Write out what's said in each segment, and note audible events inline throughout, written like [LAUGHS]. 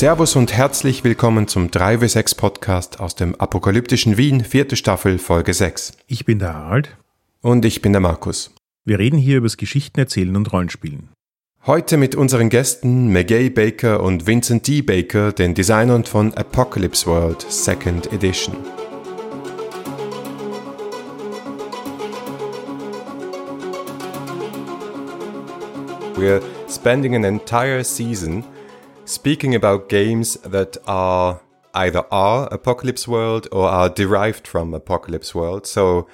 Servus und herzlich willkommen zum 3W6 Podcast aus dem apokalyptischen Wien, vierte Staffel, Folge 6. Ich bin der Harald. Und ich bin der Markus. Wir reden hier über das Geschichten erzählen und Rollenspielen. Heute mit unseren Gästen Magay Baker und Vincent D. Baker, den Designern von Apocalypse World Second Edition. We're spending an entire season speaking about games that are either are Apocalypse World or are derived from Apocalypse World. So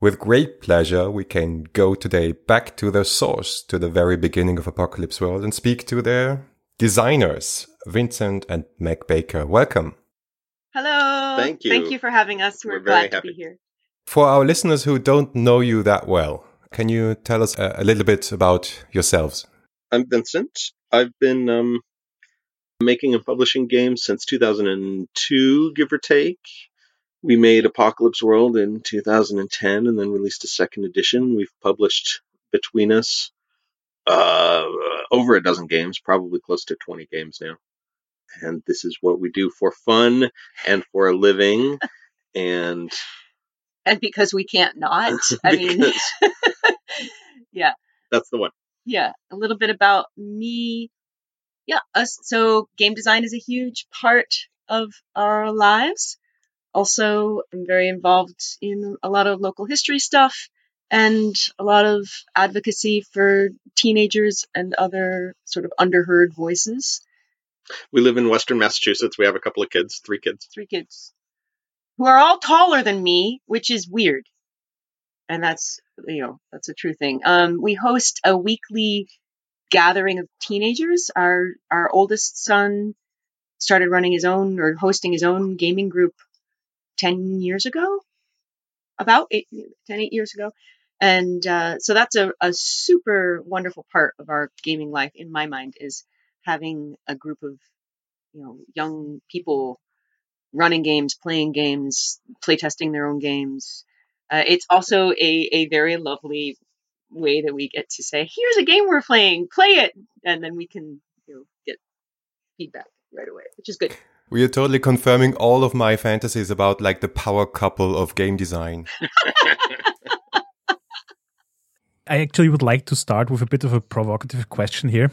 with great pleasure, we can go today back to the source, to the very beginning of Apocalypse World and speak to their designers, Vincent and Meg Baker. Welcome. Hello. Thank you. Thank you for having us. We're, We're very glad to happy. be here. For our listeners who don't know you that well, can you tell us a, a little bit about yourselves? I'm Vincent. I've been um, making and publishing games since 2002, give or take. We made Apocalypse World in 2010 and then released a second edition. We've published between us uh, over a dozen games, probably close to 20 games now. And this is what we do for fun and for a living. and And because we can't not. [LAUGHS] I mean, [LAUGHS] yeah, that's the one. yeah. A little bit about me. Yeah. Us, so game design is a huge part of our lives. Also, I'm very involved in a lot of local history stuff and a lot of advocacy for teenagers and other sort of underheard voices. We live in Western Massachusetts. We have a couple of kids, three kids. three kids who are all taller than me, which is weird. And that's, you know, that's a true thing. Um, we host a weekly gathering of teenagers. Our, our oldest son started running his own or hosting his own gaming group 10 years ago, about eight, 10, eight years ago. And, uh, so that's a, a super wonderful part of our gaming life in my mind is having a group of, you know, young people running games, playing games, playtesting their own games. Uh, it's also a, a very lovely way that we get to say, here's a game we're playing, play it. And then we can you know, get feedback right away, which is good. We are totally confirming all of my fantasies about like the power couple of game design. [LAUGHS] I actually would like to start with a bit of a provocative question here.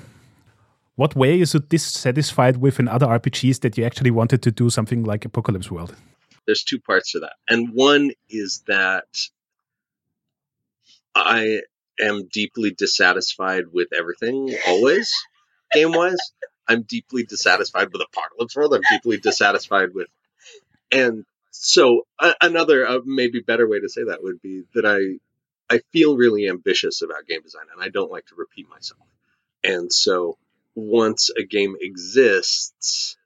What way are you dissatisfied with in other RPGs that you actually wanted to do something like Apocalypse World? there's two parts to that. And one is that I am deeply dissatisfied with everything always, game wise. I'm deeply dissatisfied with Apocalypse World. I'm deeply dissatisfied with, and so a another uh, maybe better way to say that would be that I I feel really ambitious about game design, and I don't like to repeat myself. And so once a game exists,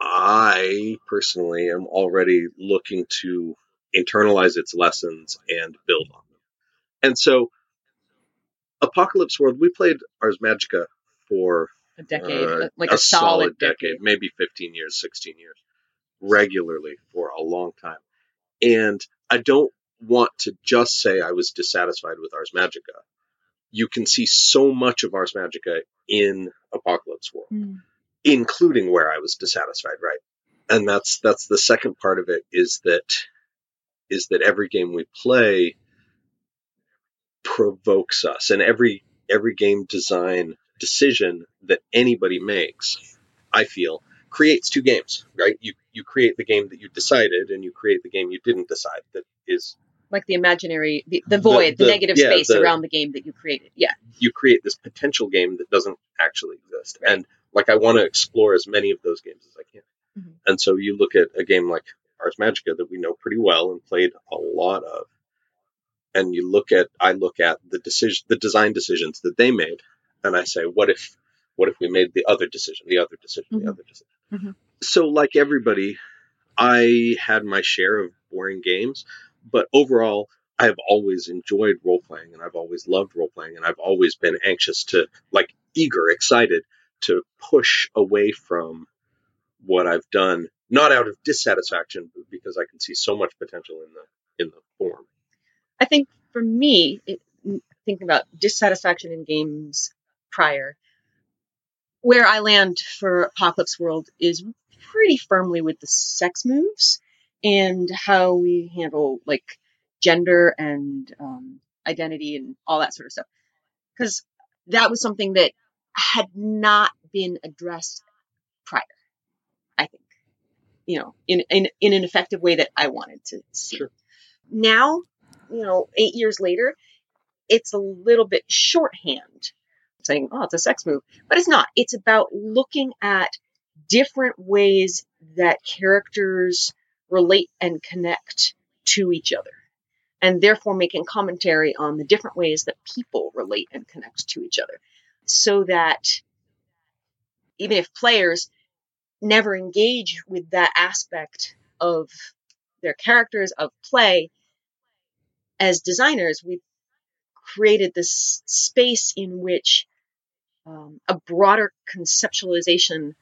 I personally am already looking to internalize its lessons and build on. And so, Apocalypse World, we played Ars Magica for A decade, uh, like a, solid, decade. maybe 15 years, 16 years, regularly for a long time. And I don't want to just say I was dissatisfied with Ars Magica. You can see so much of Ars Magica in Apocalypse World Mm. including where I was dissatisfied, right? And that's that's the second part of it is that is that every game we play provokes us and every every game design decision that anybody makes, I feel, creates two games, right? You you create the game that you decided and you create the game you didn't decide that is Like the imaginary, the, the The- void, the, the- negative yeah, space the- around the game that you created. Yeah. you create this potential game that doesn't actually exist. And like I want to explore as many of those games as I can. Mhm. And so you look at a game like Ars Magica that we know pretty well and played a lot of, and you look at I look at the decision the design decisions that they made, and I say, what if what if we made the other decision, the other decision, Mhm. the other decision? Mhm. So like everybody, I had my share of boring games, but overall I have always enjoyed role playing and I've always loved role playing and I've always been anxious to like eager, excited to push away from what I've done, not out of dissatisfaction, but because I can see so much potential in the in the form. I think for me, it, thinking about dissatisfaction in games prior, where I land for Apocalypse World is pretty firmly with the sex moves and how we handle like gender and um, identity and all that sort of stuff. Because that was something that had not been addressed prior, I think. You know, in, in, in an effective way that I wanted to see. Sure. Now, you know, eight years later, it's a little bit shorthand saying, oh, it's a sex move. But it's not. It's about looking at different ways that characters relate and connect to each other. And therefore making commentary on the different ways that people relate and connect to each other. So that even if players never engage with that aspect of their characters, of play, as designers, we've created this space in which um, a broader conceptualization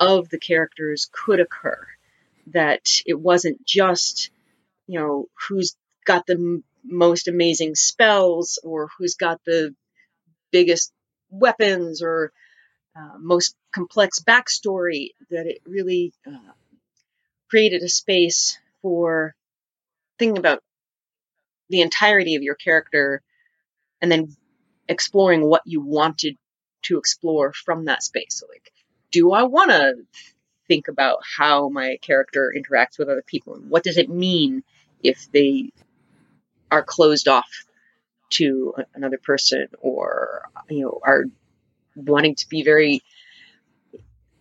of the characters could occur. That it wasn't just, you know, who's got the m- most amazing spells or who's got the biggest weapons or uh, most complex backstory, that it really uh, created a space for thinking about the entirety of your character and then exploring what you wanted to explore from that space. So like, do I want to think about how my character interacts with other people and what does it mean if they are closed off to another person or you know are wanting to be very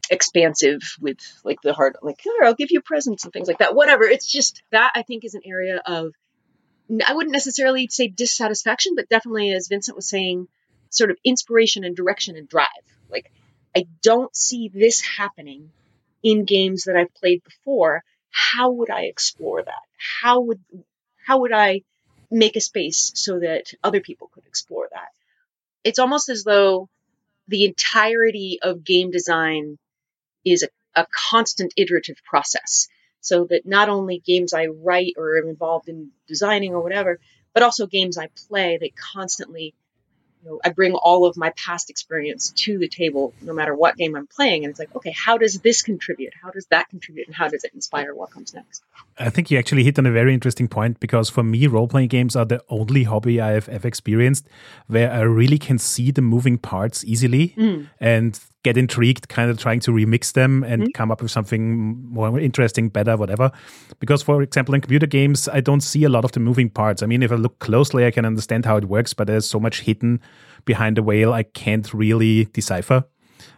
expansive with like the heart like here i'll give you presents and things like that whatever it's just that i think is an area of i wouldn't necessarily say dissatisfaction but definitely as vincent was saying sort of inspiration and direction and drive. Like, I don't see this happening in games that I've played before. How would I explore that? How would how would I make a space so that other people could explore that? It's almost as though the entirety of game design is a, a constant iterative process. So that not only games I write or am involved in designing or whatever, but also games I play, they constantly you know, I bring all of my past experience to the table, no matter what game I'm playing. And it's like, okay, how does this contribute? How does that contribute? And how does it inspire what comes next? I think you actually hit on a very interesting point because for me, role playing games are the only hobby I have ever experienced where I really can see the moving parts easily mm. and get intrigued, kind of trying to remix them and mm-hmm. come up with something more interesting, better, whatever. Because, for example, in computer games, I don't see a lot of the moving parts. I mean, if I look closely, I can understand how it works, but there's so much hidden behind the veil I can't really decipher.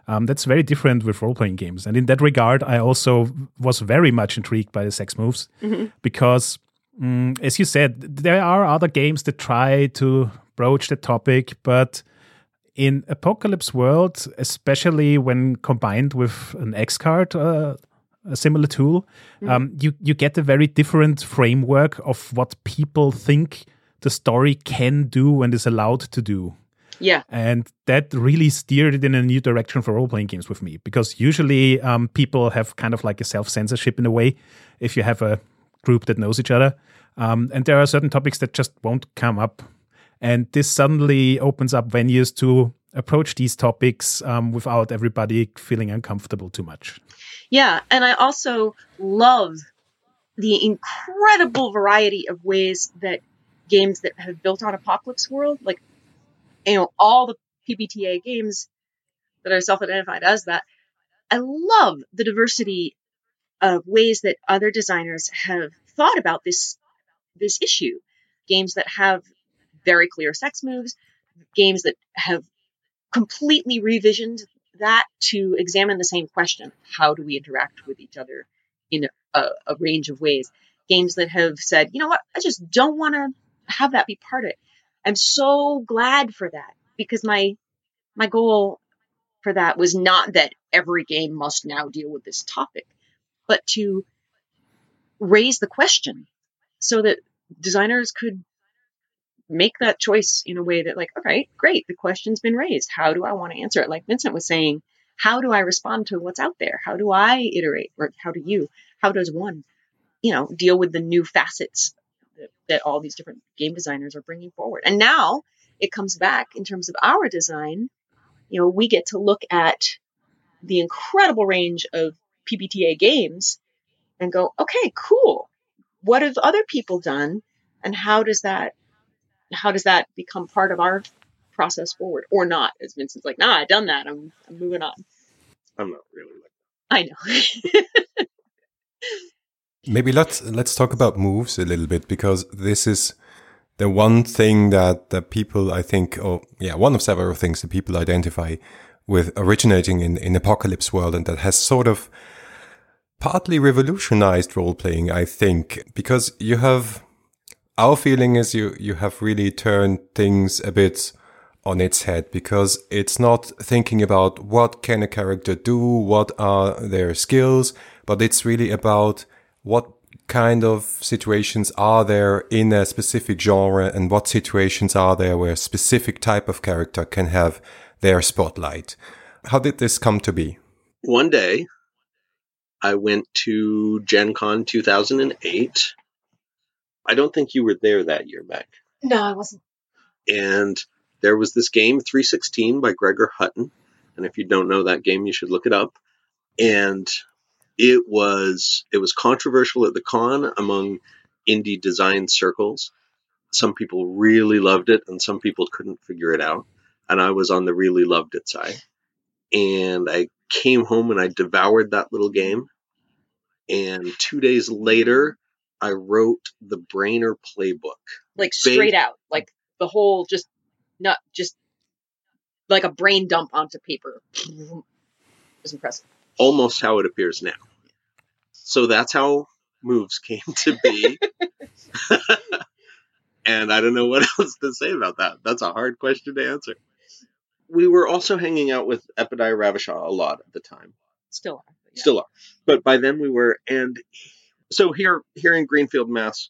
Um, that's very different with role playing games. And in that regard, I also was very much intrigued by the sex moves mm-hmm. because, um, as you said, there are other games that try to broach the topic, but in Apocalypse World, especially when combined with an X card, uh, a similar tool, mm. um, you you get a very different framework of what people think the story can do and is allowed to do. Yeah, and that really steered it in a new direction for role playing games with me because usually um, people have kind of like a self censorship in a way if you have a group that knows each other, um, and there are certain topics that just won't come up and this suddenly opens up venues to approach these topics um, without everybody feeling uncomfortable too much. Yeah, and I also love the incredible variety of ways that games that have built on Apocalypse World, like you know, all the PBTA games that are self-identified as that. I love the diversity of ways that other designers have thought about this this issue. Games that have very clear sex moves, games that have completely revisioned that to examine the same question how do we interact with each other in a, a range of ways? Games that have said you know what? I just don't want to have that be part of it. I'm so glad for that because my my goal for that was not that every game must now deal with this topic but to raise the question so that designers could make that choice in a way that like, all right, great, the question's been raised. How do I want to answer it? Like Vincent was saying, how do I respond to what's out there? How do I iterate? Or how do you? How does one, you know, deal with the new facets that, that all these different game designers are bringing forward? And now it comes back in terms of our design. You know, we get to look at the incredible range of PBTA games and go, okay, cool. What have other people done? And how does that, how does that become part of our process forward or not? As Vincent's like, nah, I've done that. I'm, I'm moving on. I'm not really like that. I know. [LAUGHS] Maybe let's let's talk about moves a little bit because this is the one thing that the people I think, or yeah, one of several things that people identify with originating in in Apocalypse World, and that has sort of partly revolutionized role playing. I think because you have our feeling is you you have really turned things a bit on its head because it's not thinking about what can a character do, what are their skills, but it's really about what kind of situations are there in a specific genre and what situations are there where a specific type of character can have their spotlight. How did this come to be? One day, I went to Gen Con 2008. I don't think you were there that year, Meg. no, I wasn't. And there was this game, 316 by Gregor Hutton. And if you don't know that game, you should look it up. And it was it was controversial at the con among indie design circles. Some people really loved it, and some people couldn't figure it out. And I was on the really loved it side. And I came home and I devoured that little game. And two days later, I wrote the Brainer playbook. Like straight out, like the whole just not just like a brain dump onto paper. It was impressive. almost how it appears now. So that's how moves came to be. [LAUGHS] and I don't know what [LAUGHS] else to say about that. That's a hard question to answer. We were also hanging out with Epidiah Ravachol a lot at the time. Still are. yeah. Still are. But by then we were and so here here in Greenfield, Mass,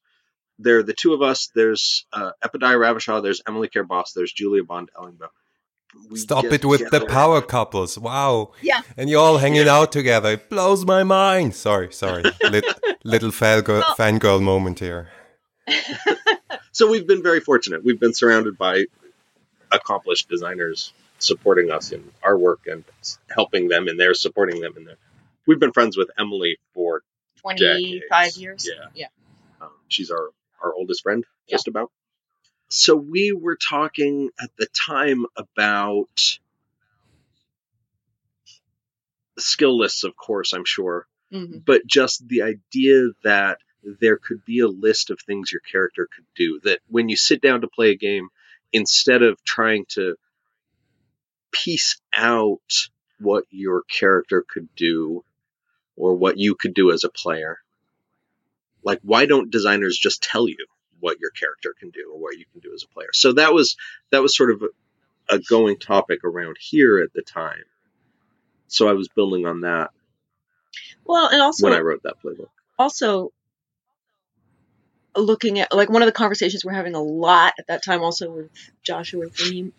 there are the two of us. There's uh, Epidiah Ravachol, there's Emily Care Boss, there's Julia Bond Ellingboe. We Stop it with the power couples. Wow. Yeah. And you're all hanging out together. It blows my mind. Sorry, sorry. [LAUGHS] Lit, little fangirl, Well- fangirl moment here. [LAUGHS] [LAUGHS] So we've been very fortunate. We've been surrounded by accomplished designers supporting us in our work and helping them and they're supporting them in their. We've been friends with Emily for 25 Decades. years. Yeah. Yeah. um, she's our our oldest friend, just about. So we were talking at the time about skill lists, of course, I'm sure, Mhm. but just the idea that there could be a list of things your character could do. That when you sit down to play a game, instead of trying to piece out what your character could do or what you could do as a player, like why don't designers just tell you what your character can do or what you can do as a player? So that was that was sort of a, a going topic around here at the time. So I was building on that Well, and also, when I wrote that playbook. also looking at like one of the conversations we're having a lot at that time, also with Joshua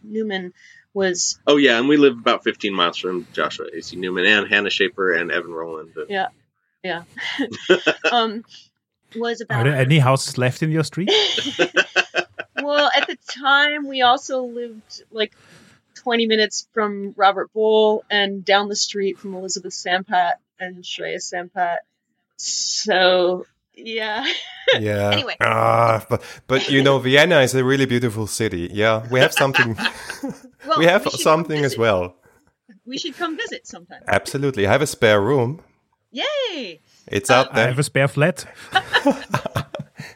Newman, was Oh yeah, and we live about 15 miles from Joshua A.C. Newman and Hannah Shaper and Evan Rowland. And- Yeah. yeah, [LAUGHS] um, was Are about there any houses left in your street? [LAUGHS] well, at the time, we also lived like 20 minutes from Robert Bohl and down the street from Elizabeth Sampat and Shreya Sampat. So, yeah. Yeah. Anyway. Ah, but, but you know, Vienna is a really beautiful city. Yeah. We have something. [LAUGHS] Well, we have should come something as well. We should come visit sometime. Absolutely. I have a spare room. Yay! It's Uh, out I there. have a spare flat. [LAUGHS]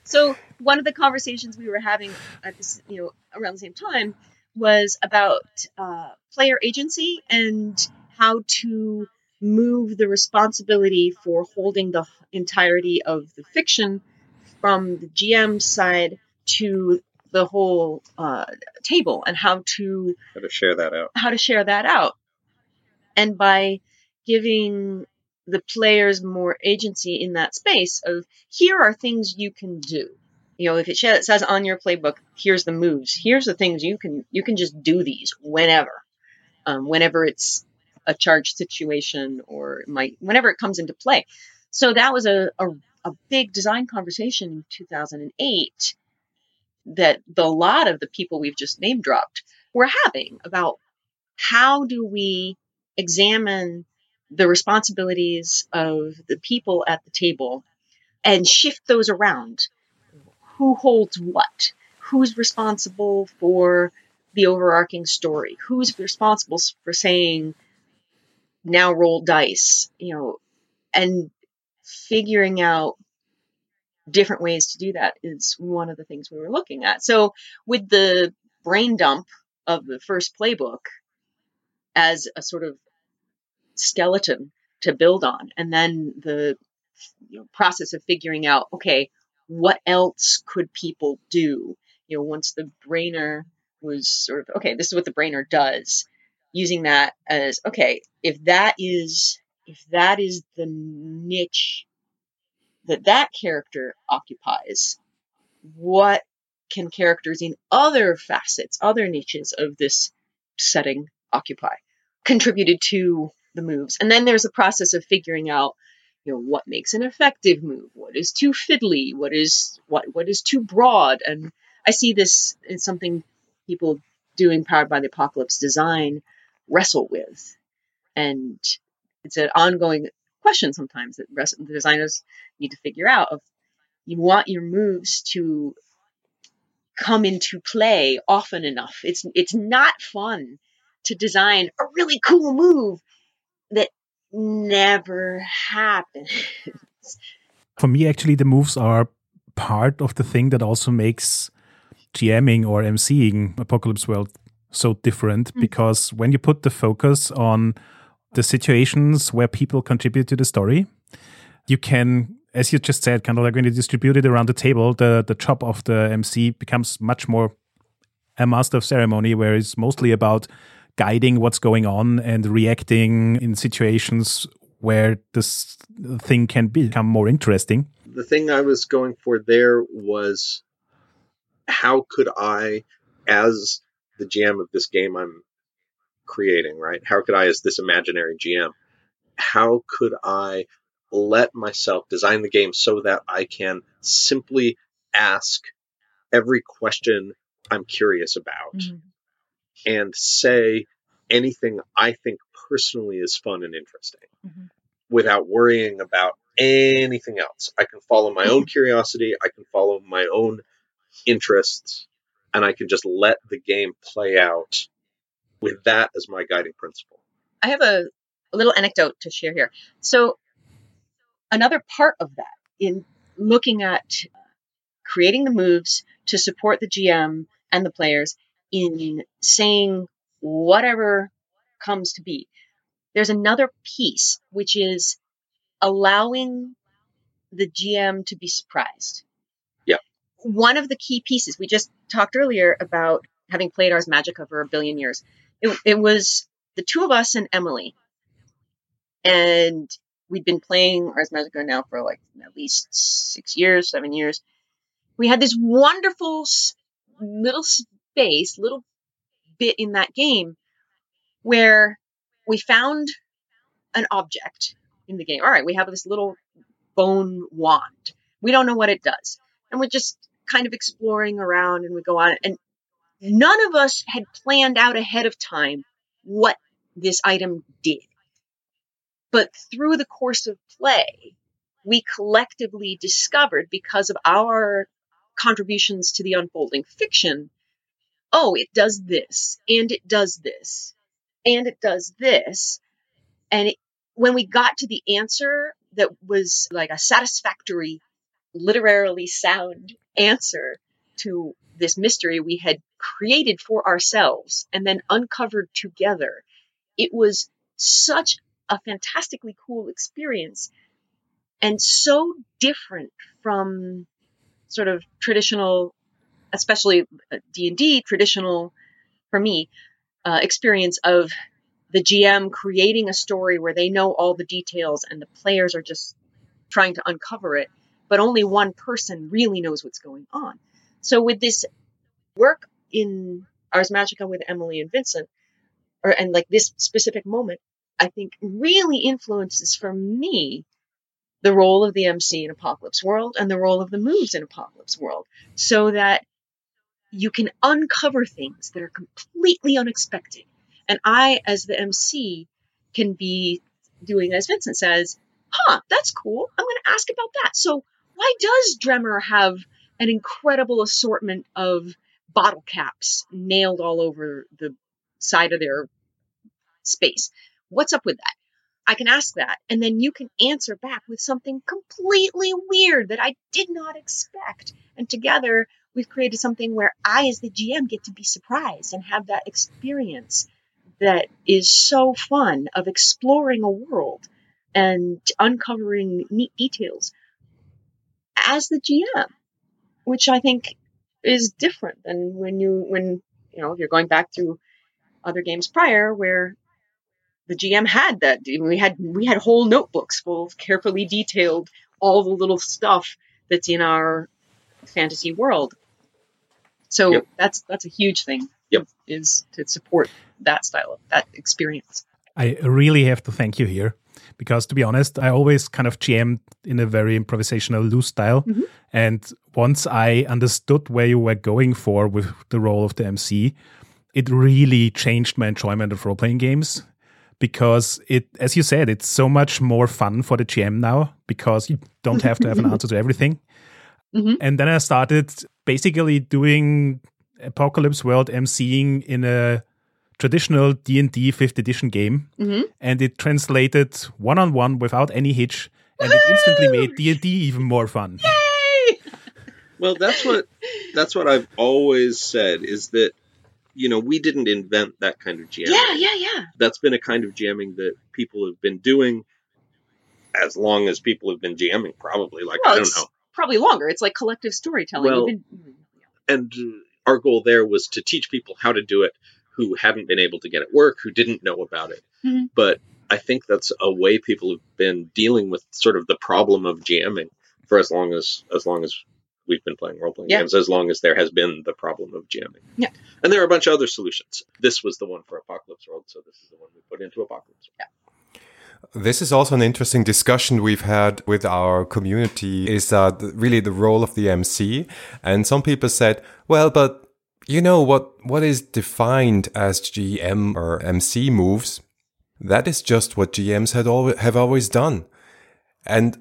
So one of the conversations we were having at this, you know, around the same time was about uh, player agency and how to move the responsibility for holding the entirety of the fiction from the GM side to the whole uh, table and how to How to share that out. how to share that out. And by giving the players more agency in that space of here are things you can do. You know, if it says on your playbook, here's the moves, here's the things you can you can just do these whenever, um, whenever it's a charged situation or might whenever it comes into play. So that was a, a, a big design conversation in 2008 that the lot of the people we've just name dropped were having about how do we examine the responsibilities of the people at the table and shift those around. Who holds what? Who's responsible for the overarching story? Who's responsible for saying, now roll dice, you know, and figuring out different ways to do that is one of the things we were looking at. So with the brain dump of the first playbook as a sort of skeleton to build on, and then the you know, process of figuring out, okay, what else could people do? You know, once the brainer was sort of, okay, this is what the brainer does, using that as, okay, if that is, if that is the niche that that character occupies, what can characters in other facets, other niches of this setting occupy? Contributed to the moves. And then there's a process of figuring out, you know, what makes an effective move, what is too fiddly, what is what what is too broad. And I see this in something people doing powered by the apocalypse design wrestle with. And it's an ongoing question sometimes that the designers need to figure out of you want your moves to come into play often enough. It's it's not fun to design a really cool move that never happens. [LAUGHS] For me, actually, the moves are part of the thing that also makes GMing or MCing Apocalypse World so different mm. because when you put the focus on the situations where people contribute to the story, you can, as you just said, kind of like when you distribute it around the table, the, the job of the MC becomes much more a master of ceremony, where it's mostly about guiding what's going on and reacting in situations where this thing can become more interesting. The thing I was going for there was how could I, as the GM of this game I'm creating, right? How could I, as this imaginary GM, how could I let myself design the game so that I can simply ask every question I'm curious about mm-hmm. and say anything I think personally is fun and interesting mm-hmm. without worrying about anything else. I can follow my own [LAUGHS] curiosity, I can follow my own interests, and I can just let the game play out with that as my guiding principle. I have a, a little anecdote to share here. So, another part of that in looking at creating the moves to support the GM and the players in saying whatever comes to be. There's another piece, which is allowing the GM to be surprised. One of the key pieces, we just talked earlier about having played Ars Magica for a billion years. It, it was the two of us and Emily. And we'd been playing Ars Magica now for like at least six years, seven years. We had this wonderful little space, little bit in that game where we found an object in the game. All right, we have this little bone wand. We don't know what it does. And we're just kind of exploring around and we go on. And none of us had planned out ahead of time what this item did. But through the course of play, we collectively discovered because of our contributions to the unfolding fiction oh, it does this, and it does this, and it does this. And it, when we got to the answer that was like a satisfactory, literarily sound answer to this mystery we had created for ourselves and then uncovered together, it was such a fantastically cool experience and so different from sort of traditional especially D&D traditional for me uh, experience of the GM creating a story where they know all the details and the players are just trying to uncover it, but only one person really knows what's going on. So with this work in Ars Magica with Emily and Vincent, or and like this specific moment, I think really influences for me the role of the MC in Apocalypse World and the role of the moves in Apocalypse World, so that you can uncover things that are completely unexpected. And I, as the MC, can be doing as Vincent says, huh, that's cool. I'm going to ask about that. So why does Dremmer have an incredible assortment of bottle caps nailed all over the side of their space? What's up with that? I can ask that, and then you can answer back with something completely weird that I did not expect. And together, we've created something where I, as the GM, get to be surprised and have that experience that is so fun of exploring a world and uncovering neat details as the GM, which I think is different than when you, when, you know, if you're going back through other games prior where the GM had that. We had we had whole notebooks full of carefully detailed all the little stuff that's in our fantasy world. So Yep. that's that's a huge thing. Yep. Is to support that style of that experience. I really have to thank you here because, to be honest, I always kind of jammed in a very improvisational, loose style. Mhm. And once I understood where you were going for with the role of the MC, it really changed my enjoyment of role playing games because it, as you said, it's so much more fun for the GM now because you don't have to have an [LAUGHS] answer to everything. Mhm. And then I started basically doing Apocalypse World MCing in a traditional D&D 5th edition game Mhm. and it translated one on one without any hitch, and it instantly made D and D even more fun. Yay! Well, that's what that's what I've always said is that you know we didn't invent that kind of jamming. Yeah, yeah, yeah. That's been a kind of jamming that people have been doing as long as people have been jamming. Probably, like Well, I don't know. probably longer. It's like collective storytelling. Well, been- And uh, our goal there was to teach people how to do it who hadn't been able to get it work, who didn't know about it. Mhm. But I think that's a way people have been dealing with sort of the problem of jamming for as long as as long as we've been playing role playing Yeah. games, as long as there has been the problem of jamming. Yeah. And there are a bunch of other solutions. This was the one for Apocalypse World, so this is the one we put into Apocalypse. World. This is also an interesting discussion we've had with our community is that really the role of the MC. And some people said, well, but you know what, what is defined as GM or MC moves? That is just what GMs had have always done. And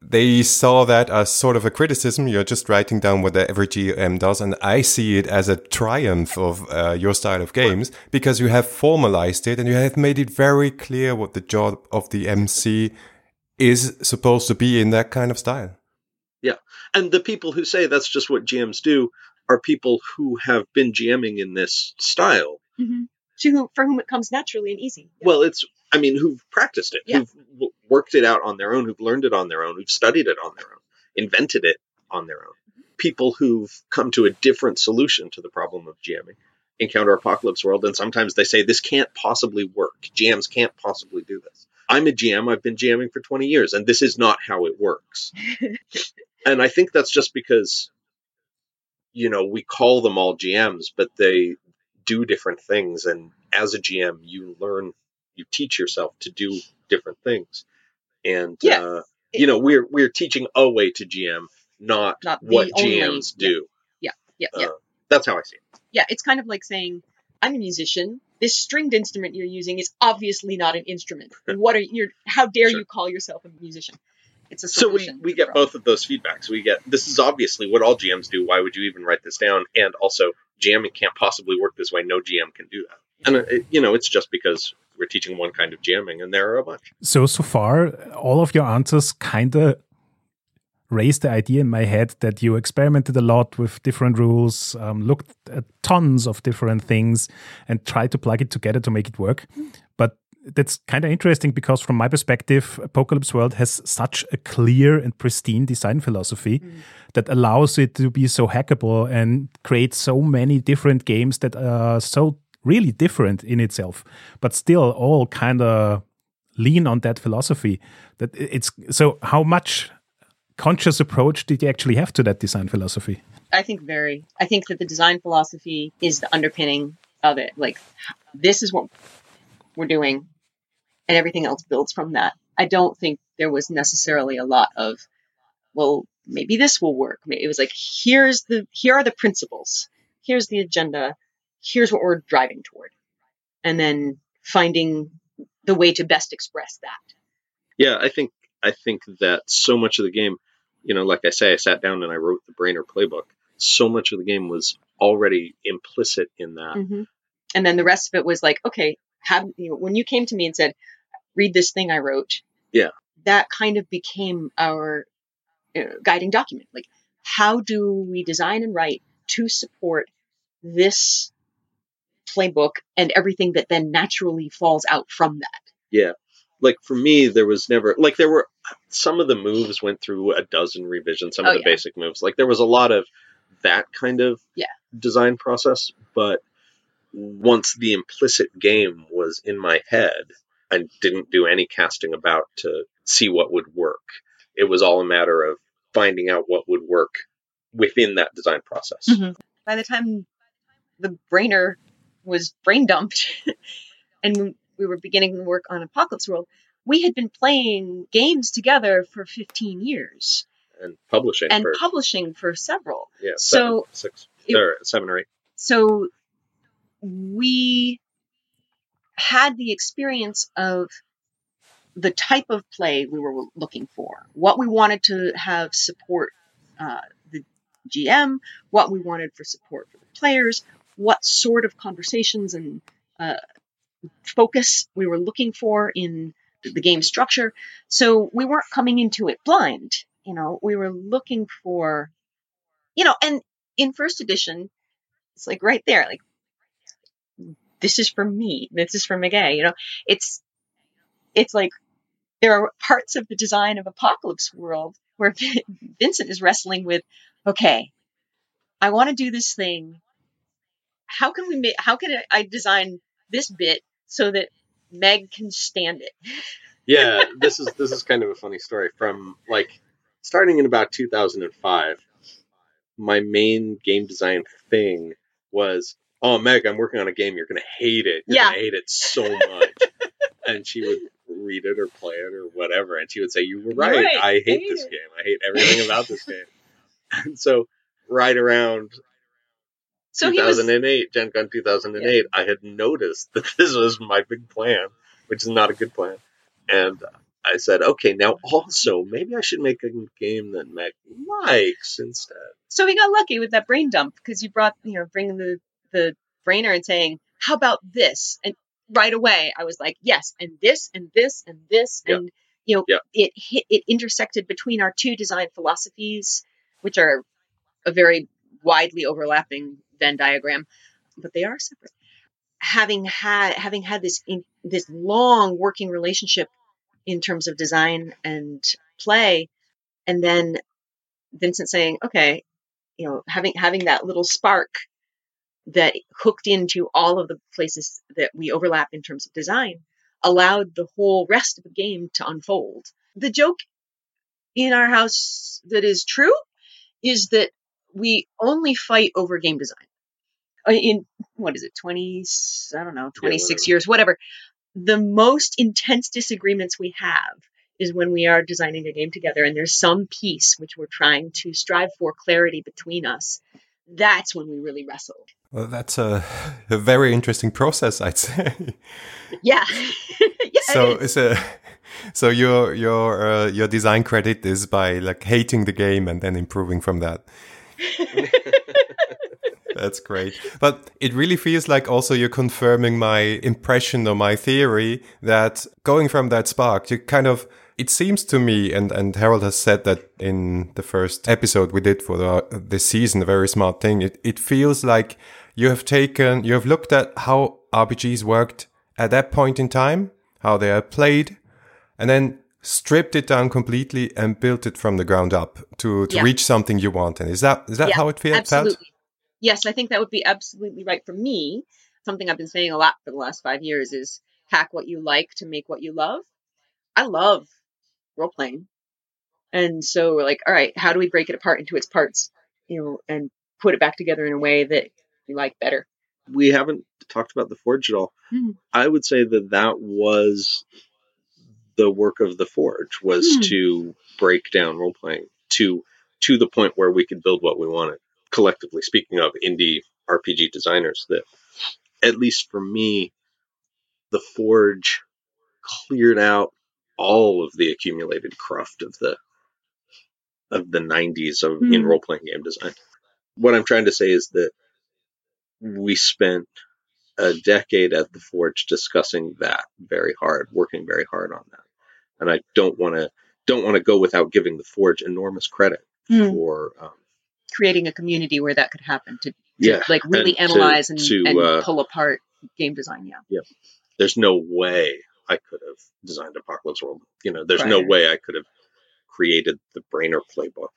they saw that as sort of a criticism. You're just writing down what every GM does. And I see it as a triumph of uh, your style of games because you have formalized it and you have made it very clear what the job of the MC is supposed to be in that kind of style. Yeah, and the people who say that's just what GMs do are people who have been GMing in this style. Mhm. To whom, for whom it comes naturally and easy. Well, it's, I mean, who've practiced it, Yeah. who've w- worked it out on their own, who've learned it on their own, who've studied it on their own, invented it on their own. People who've come to a different solution to the problem of GMing encounter Apocalypse World, and sometimes they say, this can't possibly work. GMs can't possibly do this. I'm a GM, I've been GMing for 20 years, and this is not how it works. [LAUGHS] and I think that's just because, you know, we call them all GMs, but they do different things. And as a GM, you learn, you teach yourself to do different things. And, Yeah. uh, you know, we're, we're teaching a way to GM, not, Not what only- GMs do. Yeah, yeah, yeah. Uh, that's how I see it. yeah, it's kind of like saying, I'm a musician. This stringed instrument you're using is obviously not an instrument. [LAUGHS] What are you? How dare Sure. you call yourself a musician? It's a So we, we get both of those feedbacks. We get this is obviously what all GMs do. Why would you even write this down? And also, jamming can't possibly work this way. No GM can do that. And uh, it, you know, it's just because we're teaching one kind of jamming, and there are a bunch. So so far, all of your answers kind of raised the idea in my head that you experimented a lot with different rules, um, looked at tons of different things, and tried to plug it together to make it work. That's kind of interesting because, from my perspective, Apocalypse World has such a clear and pristine design philosophy mm. that allows it to be so hackable and create so many different games that are so really different in itself, but still all kind of lean on that philosophy. That it's so. How much conscious approach did you actually have to that design philosophy? I think very. I think that the design philosophy is the underpinning of it. Like, this is what we're doing, and everything else builds from that. I don't think there was necessarily a lot of, well, maybe this will work. It was like, here's the, here are the principles, here's the agenda, here's what we're driving toward, and then finding the way to best express that. Yeah, I think I think that so much of the game, you know, like I say, I sat down and I wrote the Brainer playbook. So much of the game was already implicit in that. hmm And then the rest of it was like, okay, have you know, when you came to me and said, "Read this thing I wrote," Yeah. that kind of became our uh, guiding document. Like, how do we design and write to support this playbook and everything that then naturally falls out from that? Yeah. Like for me, there was never like there were some of the moves went through a dozen revisions, some Oh, of the yeah. basic moves. Like there was a lot of that kind of Yeah. design process, but once the implicit game was in my head, I didn't do any casting about to see what would work. It was all a matter of finding out what would work within that design process. Mhm. By the time the brainer was brain dumped [LAUGHS] and we were beginning to work on Apocalypse World, we had been playing games together for 15 years And publishing and for publishing for several. yeah, so seven, six, it- or seven or eight. So we had the experience of the type of play we were looking for, what we wanted to have support uh, the GM, what we wanted for support for the players, what sort of conversations and uh, focus we were looking for in the game structure. So we weren't coming into it blind. You know, we were looking for, you know, and in first edition, it's like right there, like this is for me, this is for Meguey. You know, it's it's like there are parts of the design of Apocalypse World where [LAUGHS] Vincent is wrestling with, okay, I want to do this thing. How can we make? How can I design this bit so that Meg can stand it? [LAUGHS] yeah this is this is kind of a funny story from like starting in about 2005 my main game design thing was oh meg i'm working on a game. You're gonna hate it. You're Yeah. gonna hate it so [LAUGHS] much. And she would read it or play it or whatever and she would say you were right, right. i hate, I hate this it." game. I hate everything about this [LAUGHS] game. And so right around So he was 2008 gen con 2008 i had noticed that [LAUGHS] this was my big plan which is not a good plan. And i said okay now also maybe i should make a game that meg likes instead. So we got lucky with that brain dump because you brought you know bringing the the brainer and saying how about this and right away i was like yes and this and this and this Yeah. and you know Yeah. it hit it intersected between our two design philosophies which are a very widely overlapping venn diagram but they are separate having had having had this in, this long working relationship in terms of design and play and then vincent saying okay you know having having that little spark that hooked into all of the places that we overlap in terms of design allowed the whole rest of the game to unfold. The joke in our house that is true is that we only fight over game design. Uh, in what is it 20 i don't know 26 whatever. years whatever. The most intense disagreements we have is when we are designing a game together and there's some piece which we're trying to strive for clarity between us. That's when we really wrestle Well, that's a, a very interesting process, I'd say. yeah [LAUGHS] yeah so it it's a so your your uh, your design credit is by like hating the game and then improving from that. [LAUGHS] That's great. But it really feels like also you're confirming my impression or my theory that going from that spark, you kind of, it seems to me, and, and Harald has said that in the first episode we did for the, this season, a very smart thing. It, it feels like you have taken, you have looked at how RPGs worked at that point in time, how they are played, and then stripped it down completely and built it from the ground up to, to Yeah. reach something you want. And is that, is that Yeah, how it feel, absolutely. felt? Yes, I think that would be absolutely right for me. Something I've been saying a lot for the last five years is hack what you like to make what you love. I love role playing. And so we're like, all right, how do we break it apart into its parts, you know, and put it back together in a way that you like better? we haven't talked about the forge at all Hmm. i would say that that was the work of the forge was Hmm. to break down role playing to to the point where we could build what we wanted collectively speaking of indie rpg designers that at least for me the forge cleared out all of the accumulated cruft of the of the 90s of in Hmm. role playing game design. What I'm trying to say is that we spent a decade at the Forge discussing that very hard, working very hard on that. And I don't want to don't want to go without giving the Forge enormous credit Hmm. for um, Creating a community where that could happen to, to yeah. like really and to- analyze and, to, and uh, pull apart game design. Yeah. Yeah. There's no way I could have designed Apocalypse World. You know, there's no way I could have created the Brainer playbook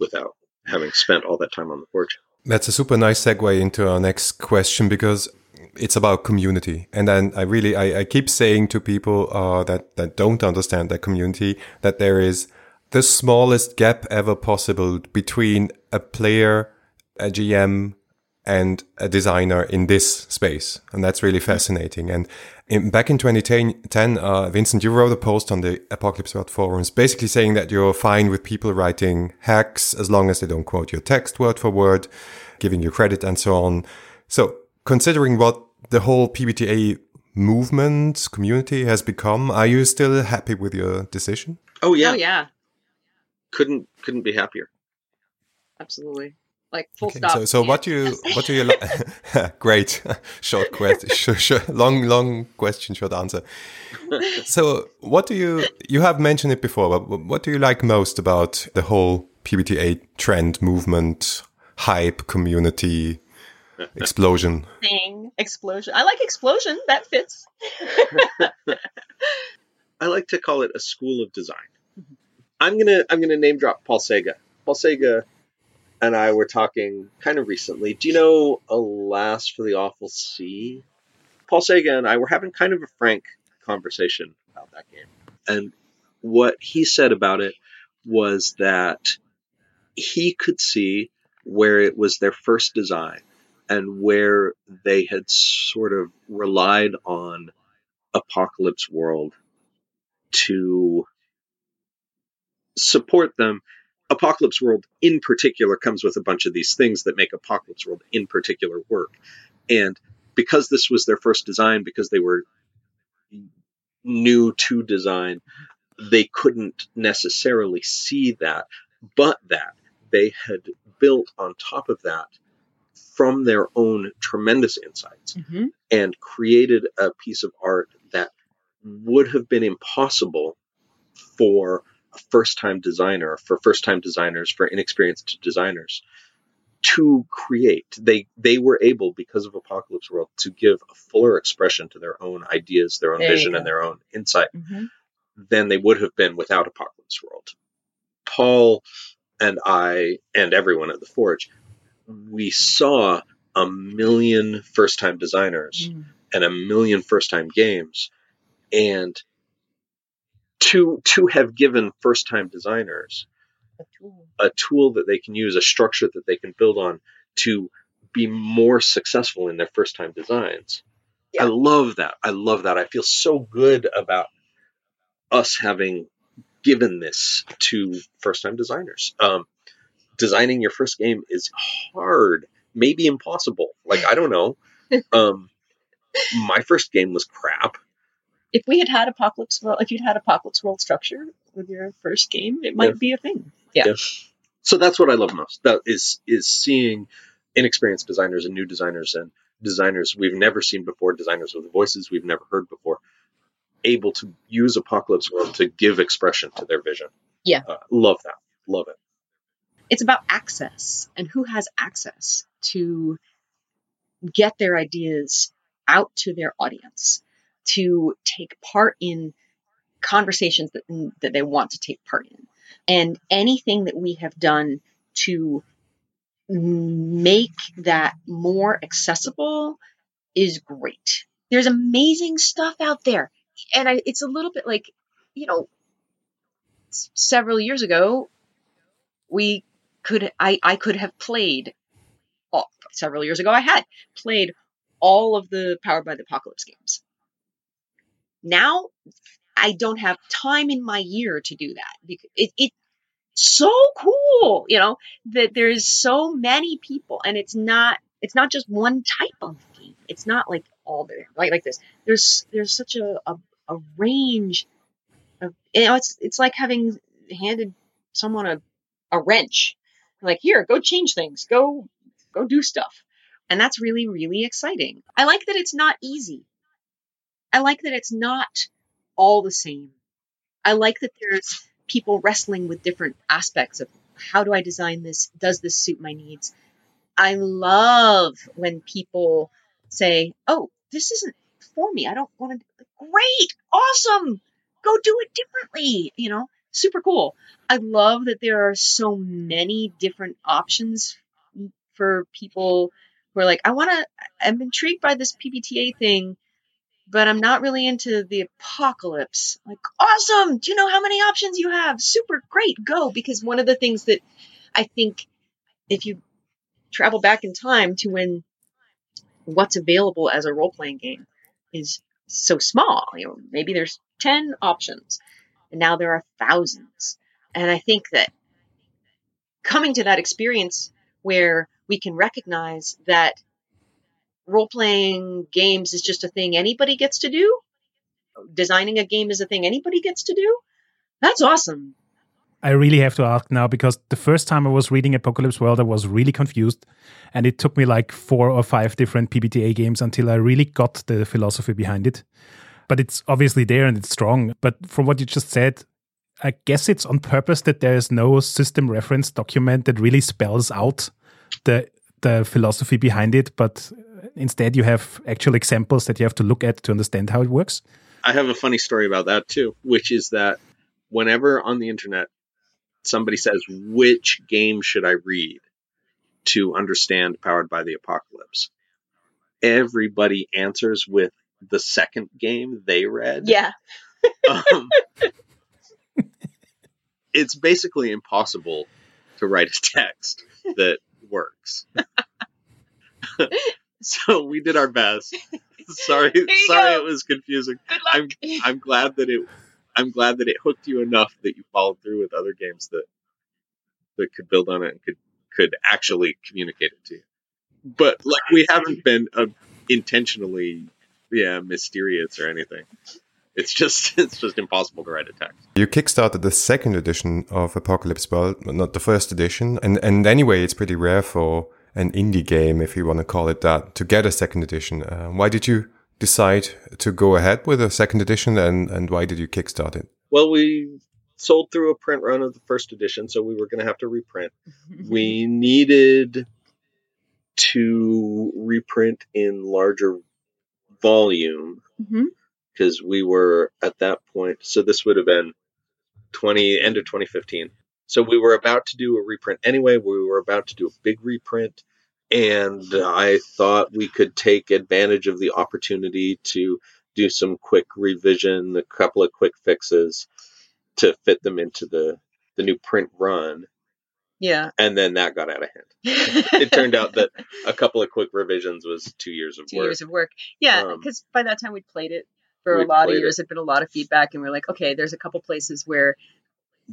without having spent all that time on the Forge. That's a super nice segue into our next question because it's about community. And then I really, I, I keep saying to people uh, that, that don't understand that community that there is the smallest gap ever possible between a player, a GM, and a designer in this space. And that's really fascinating. And in, back in 2010, uh, Vincent, you wrote a post on the Apocalypse World forums basically saying that you're fine with people writing hacks as long as they don't quote your text word for word, giving you credit and so on. So considering what the whole PBTA movement community has become, are you still happy with your decision? Oh yeah, Oh yeah. couldn't couldn't be happier. Absolutely. Like full Okay, stop. So, so Yeah. what do you, what do you like? Great, [LAUGHS] short question, sh- sh- long, long question, short answer. [LAUGHS] So, what do you, you have mentioned it before, but what do you like most about the whole PBTA trend, movement, hype, community, [LAUGHS] explosion? thing explosion. I like explosion. That fits. I like to call it a school of design. Mm-hmm. I'm gonna I'm gonna name drop Paul Czege. Paul Czege and I were talking kind of recently. Do you know Alas for the Awful Sea? Paul Czege and I were having kind of a frank conversation about that game. And what he said about it was that he could see where it was their first design and where they had sort of relied on Apocalypse World to support them. Apocalypse World in particular comes with a bunch of these things that make Apocalypse World in particular work. And because this was their first design, because they were new to design, they couldn't necessarily see that, but that they had built on top of that from their own tremendous insights Mm-hmm. and created a piece of art that would have been impossible for a first time designer, for first time designers, for inexperienced designers to create. They they were able, because of Apocalypse World, to give a fuller expression to their own ideas, their own There vision, and their own insight Mm-hmm. than they would have been without Apocalypse World. Paul and I and everyone at the Forge, we saw a million first time designers and a million first time games and to to have given first time designers a tool. a tool that they can use a structure that they can build on to be more successful in their first time designs. I love that. I love that. I feel so good about us having given this to first time designers. Um, designing your first game is hard maybe impossible. Like i don't know. [LAUGHS] Um, my first game was crap If we had had Apocalypse World, if you'd had Apocalypse World structure with your first game, it might Yeah. be a thing. Yeah. Yeah. so that's what I love most. That is is seeing inexperienced designers and new designers and designers we've never seen before, designers with voices we've never heard before, able to use Apocalypse World to give expression to their vision. Yeah. uh, love that. Love it. It's about access and who has access to get their ideas out to their audience, to take part in conversations that, that they want to take part in. And anything that we have done to make that more accessible is great. There's amazing stuff out there. And I, it's a little bit like, you know, several years ago, we could, I, I could have played, all, several years ago, I had played all of the Powered by the Apocalypse games. Now, I don't have time in my year to do that it, it so cool, you know, that there's so many people and it's not it's not just one type of game. It's not like all the like like this. There's there's such a, a, a range of you know it's it's like having handed someone a a wrench. Like here go change things. Go go do stuff. And that's really really exciting. I like that it's not easy i like that it's not all the same. I like that there's people wrestling with different aspects of how do i design this? Does this suit my needs? I love when people say oh this isn't for me. I don't want to great! Awesome! Go do it differently you know? Super cool. I love that there are so many different options for people who are like i want to i'm intrigued by this PBTA thing but i'm not really into the apocalypse. Like awesome! Do you know how many options you have? Super great go! Because one of the things that i think if you travel back in time to when what's available as a role-playing game is so small you know maybe there's 10 options and now there are thousands. And i think that coming to that experience where we can recognize that role playing games is just a thing anybody gets to do, designing a game is a thing anybody gets to do, that's awesome. I really have to ask now because the first time I was reading Apocalypse World, I was really confused. And it took me like four or five different PBTA games until I really got the philosophy behind it. But it's obviously there and it's strong. But from what you just said, I guess it's on purpose that there is no system reference document that really spells out the the philosophy behind it, but instead you have actual examples that you have to look at to understand how it works. I have a funny story about that too, which is that whenever on the internet somebody says which game should I read to understand Powered by the Apocalypse, everybody answers with the second game they read. Yeah. [LAUGHS] Um, it's basically impossible to write a text that works. [LAUGHS] [LAUGHS] so we did our best. [LAUGHS] Sorry, sorry go. it was confusing. Good I'm I'm glad that it I'm glad that it hooked you enough that you followed through with other games that that could build on it and could could actually communicate it to you. But like we haven't been uh, intentionally yeah mysterious or anything. It's just [LAUGHS] it's just impossible to write a text. You kickstarted the second edition of Apocalypse World, not the first edition. And and anyway, it's pretty rare for an indie game, if you want to call it that, to get a second edition. Uh, why did you decide to go ahead with a second edition, and and why did you kickstart it? Well, we sold through a print run of the first edition, so we were going to have to reprint. [LAUGHS] we needed to reprint in larger volume because we were at that point. So this would have been 20 end of 2015. So we were about to do a reprint anyway. We were about to do a big reprint, and I thought we could take advantage of the opportunity to do some quick revision, a couple of quick fixes to fit them into the the new print run, Yeah. and then that got out of hand. [LAUGHS] It turned out that a couple of quick revisions was two years of two work. years of work. Yeah, Um, because by that time we'd played it for a lot of years. There'd been a lot of feedback, and we are like, okay, there's a couple places where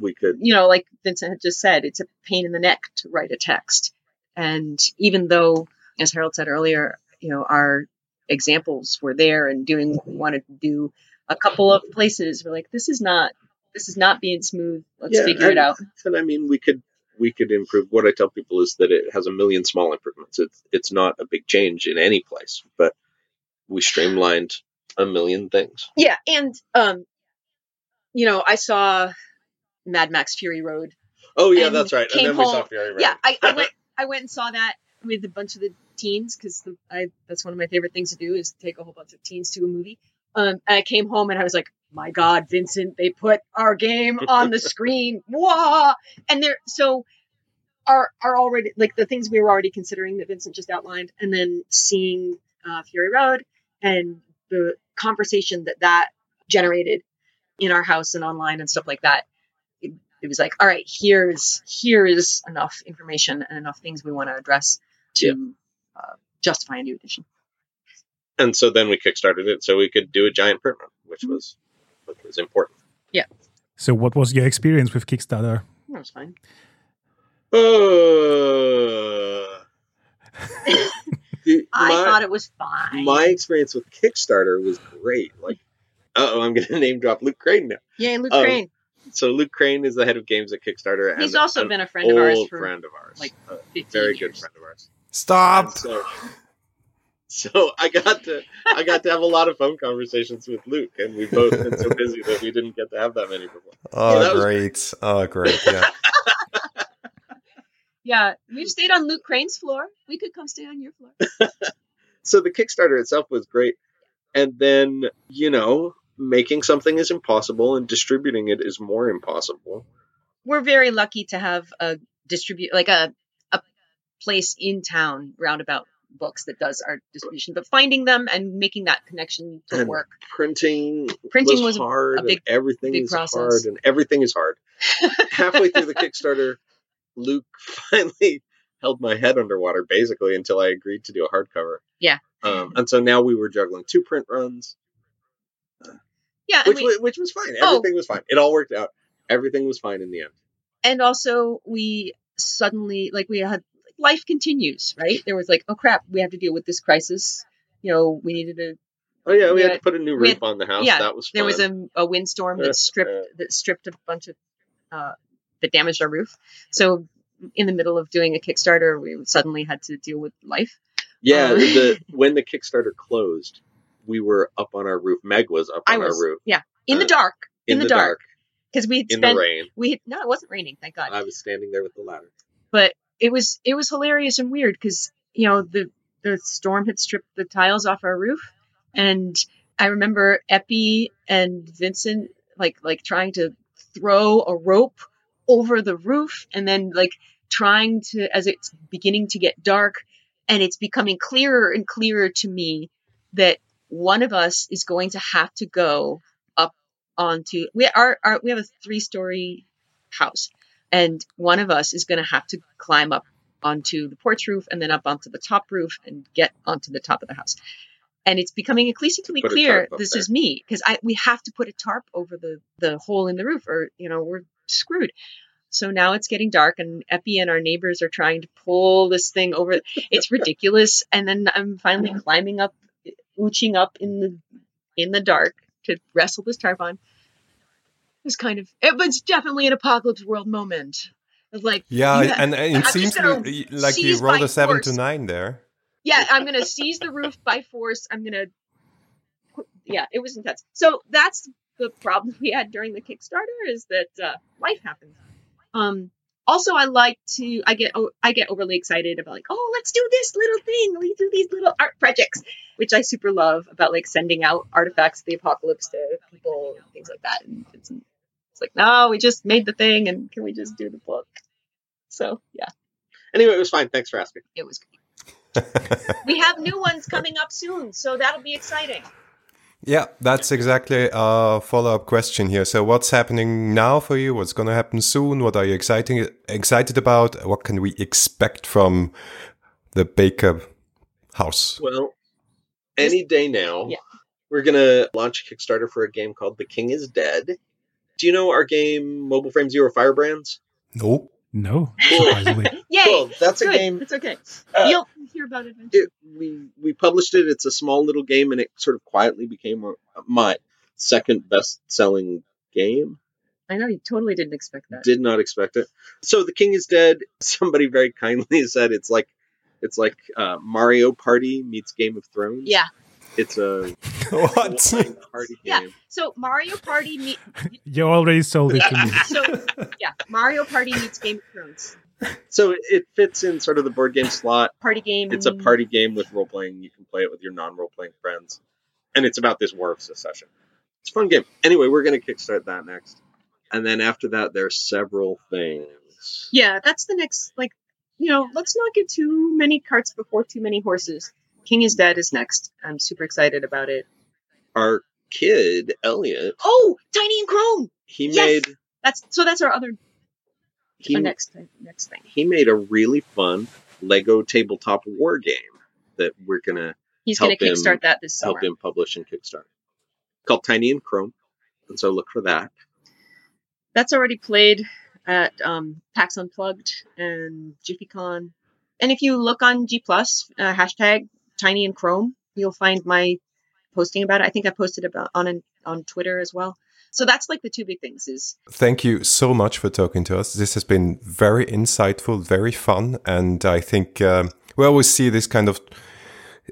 We could you know, like Vincent had just said, it's a pain in the neck to write a text. And even though, as Harald said earlier, you know, our examples were there and doing what we wanted to do, a couple of places we're like, this is not, this is not being smooth. Let's Yeah, figure it out. And I mean, we could we could improve. What I tell people is that it has a million small improvements. It's it's not a big change in any place, but we streamlined a million things. Yeah, and um, you know, I saw Mad Max Fury Road Oh yeah, that's right. And then we saw home- Fury Road. Yeah, I, I [LAUGHS] went. I went and saw that with a bunch of the teens because I that's one of my favorite things to do is take a whole bunch of teens to a movie. Um, and I came home and I was like, my God, Vincent, they put our game on the [LAUGHS] screen. Wah! And they're so are are already like the things we were already considering that Vincent just outlined, and then seeing uh, Fury Road and the conversation that that generated in our house and online and stuff like that it, it was like all right here's here is enough information and enough things we want to address to uh, justify a new edition And so then we kickstarted it so we could do a giant print run, which Mm-hmm. was which was important. Yeah so, what was your experience with Kickstarter? that was fine Uh, the- [LAUGHS] i my- thought it was fine my experience with Kickstarter was great. Like, oh, I'm going [LAUGHS] to name drop Luke Crane now. Yay, Luke Um, Crane. So Luke Crane is the head of games at Kickstarter. He's also an been a friend of ours old for friend of ours, like a very years. good friend of ours. Stop. So, so I got to I got to have a lot of phone conversations with Luke, and we've both been so busy that we didn't get to have that many before. Oh, that was great. Oh, great. Yeah. [LAUGHS] Yeah, we've stayed on Luke Crane's floor. We could come stay on your floor. [LAUGHS] So the Kickstarter itself was great, and then you know making something is impossible, and distributing it is more impossible. We're very lucky to have a distribute like a a place in town roundabout books that does our distribution, but finding them and making that connection to And work. Printing Printing was, was hard. a big- everything big is process. hard, and everything is hard. [LAUGHS] Halfway through the Kickstarter, Luke [LAUGHS] finally held my head underwater basically until I agreed to do a hardcover. Yeah. Um, and so now we were juggling two print runs, Yeah, which we, was, which was fine. Oh. Everything was fine. It all worked out. Everything was fine in the end. and also we suddenly like we had life continues, right? There was like, oh crap, we have to deal with this crisis. You know, we needed to Oh yeah, we Yeah, had to put a new roof had- on the house. yeah, that was fun. there was a, a windstorm that [LAUGHS] stripped uh. that stripped a bunch of uh, that damaged our roof. So in the middle of doing a Kickstarter, we suddenly had to deal with life. yeah. uh, the [LAUGHS] when the Kickstarter closed, we were up on our roof. Meg was up I on was our roof. yeah. In Uh, the dark. In, the, dark, because we in spent the rain. we had, no it wasn't raining thank God. I was standing there with the ladder. but it was it was hilarious and weird because you know the the storm had stripped the tiles off our roof. And i remember epi and vincent like like trying to throw a rope over the roof and then like trying to as it's beginning to get dark and it's becoming clearer and clearer to me that one of us is going to have to go up onto we are our, we have a three story house and one of us is going to have to climb up onto the porch roof and then up onto the top roof and get onto the top of the house. And it's becoming increasingly clear this there. is me because I we have to put a tarp over the the hole in the roof or you know we're screwed. So now it's getting dark and Epi and our neighbors are trying to pull this thing over. It's ridiculous. And then I'm finally climbing up, ooching up in the in the dark to wrestle this tarp on. It was kind of it was definitely an apocalypse world moment. Like Yeah, Yeah. and, and I'm it seems to like you rolled a seven force. to nine there. yeah, I'm gonna seize the roof by force. I'm gonna, yeah, it was intense. So that's the problem we had during the Kickstarter is that uh, life happens. Um, also, I like to, I get, oh, I get overly excited about like, oh, let's do this little thing. We do these little art projects, which I super love about like sending out artifacts of the apocalypse to people, and things like that. And it's, it's like, no, we just made the thing, and can we just do the book? So yeah, Anyway, it was fine. Thanks for asking. it was. We have new ones coming up soon, so that'll be exciting. Yeah, that's exactly a follow up question here. So, what's happening now for you? What's going to happen soon? What are you exciting, excited about? What can we expect from the Baker house? Well, any day now, Yeah. we're gonna launch a Kickstarter for a game called The King is Dead. Do you know our game Mobile Frame Zero Firebrands? No. No, Cool. surprisingly. [LAUGHS] Yay! Cool. That's a game. It's okay. Uh, You'll hear about it eventually. It, we we published it. It's a small little game, and it sort of quietly became my second best selling game. I know you totally didn't expect that. Did not expect it. So the king is dead. [LAUGHS] Somebody very kindly said it's like it's like uh, Mario Party meets Game of Thrones. Yeah. It's a [LAUGHS] what? role-playing party Yeah. game. So Mario Party meet. [LAUGHS] You already sold it to me. [LAUGHS] So yeah, Mario Party meets Game of Thrones. So it, it fits in sort of the board game slot. Party game. It's a party game with role playing. You can play it with your non role playing friends, and it's about this war of secession. It's a fun game. Anyway, we're going to kickstart that next, and then after that, there's several things. Yeah, that's the next. Like, you know, let's not get too many carts before too many horses. King is Dead is next. I'm super excited about it. Our kid Elliot, Oh, Tiny and Chrome. he Yes! made That's so. That's our other he our next next thing. he made a really fun Lego tabletop war game that we're gonna He's going to Help him- kickstart that this summer. help him publish and kickstart. Called Tiny and Chrome, and so look for that. that's already played at um, PAX Unplugged and JiffyCon. And if you look on G Plus uh, hashtag Tiny and Chrome, you'll find my posting about it. I think I posted about on an on Twitter as well. So that's like the two big things is Thank you so much for talking to us. This has been very insightful, very fun, and I think um, we always see this kind of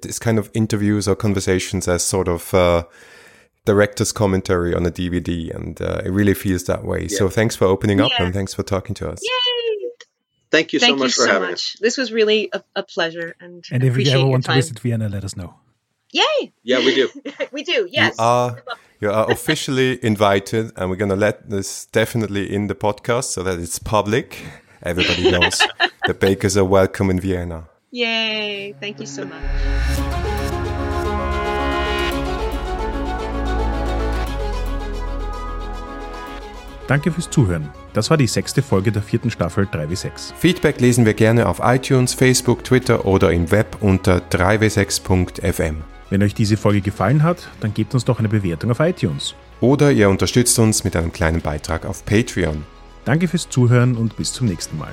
this kind of interviews or conversations as sort of uh, director's commentary on a DVD, and uh, it really feels that way. So thanks for opening up Yeah. and thanks for talking to us. yay! Thank you so much you for so having much. us. This was really a, a pleasure and, And if you ever your want to visit Vienna, let us know. Yay! Yeah, we do. [LAUGHS] we do, yes. You are you are officially [LAUGHS] invited, and we're gonna let this definitely in the podcast so that it's public. Everybody [LAUGHS] knows the bakers are welcome in Vienna. Yay! Thank you so much. Danke fürs Zuhören. Das war die sechste Folge der vierten Staffel 3W6. Feedback lesen wir gerne auf iTunes, Facebook, Twitter oder im Web unter 3w6.fm. Wenn euch diese Folge gefallen hat, dann gebt uns doch eine Bewertung auf iTunes. Oder ihr unterstützt uns mit einem kleinen Beitrag auf Patreon. Danke fürs Zuhören und bis zum nächsten Mal.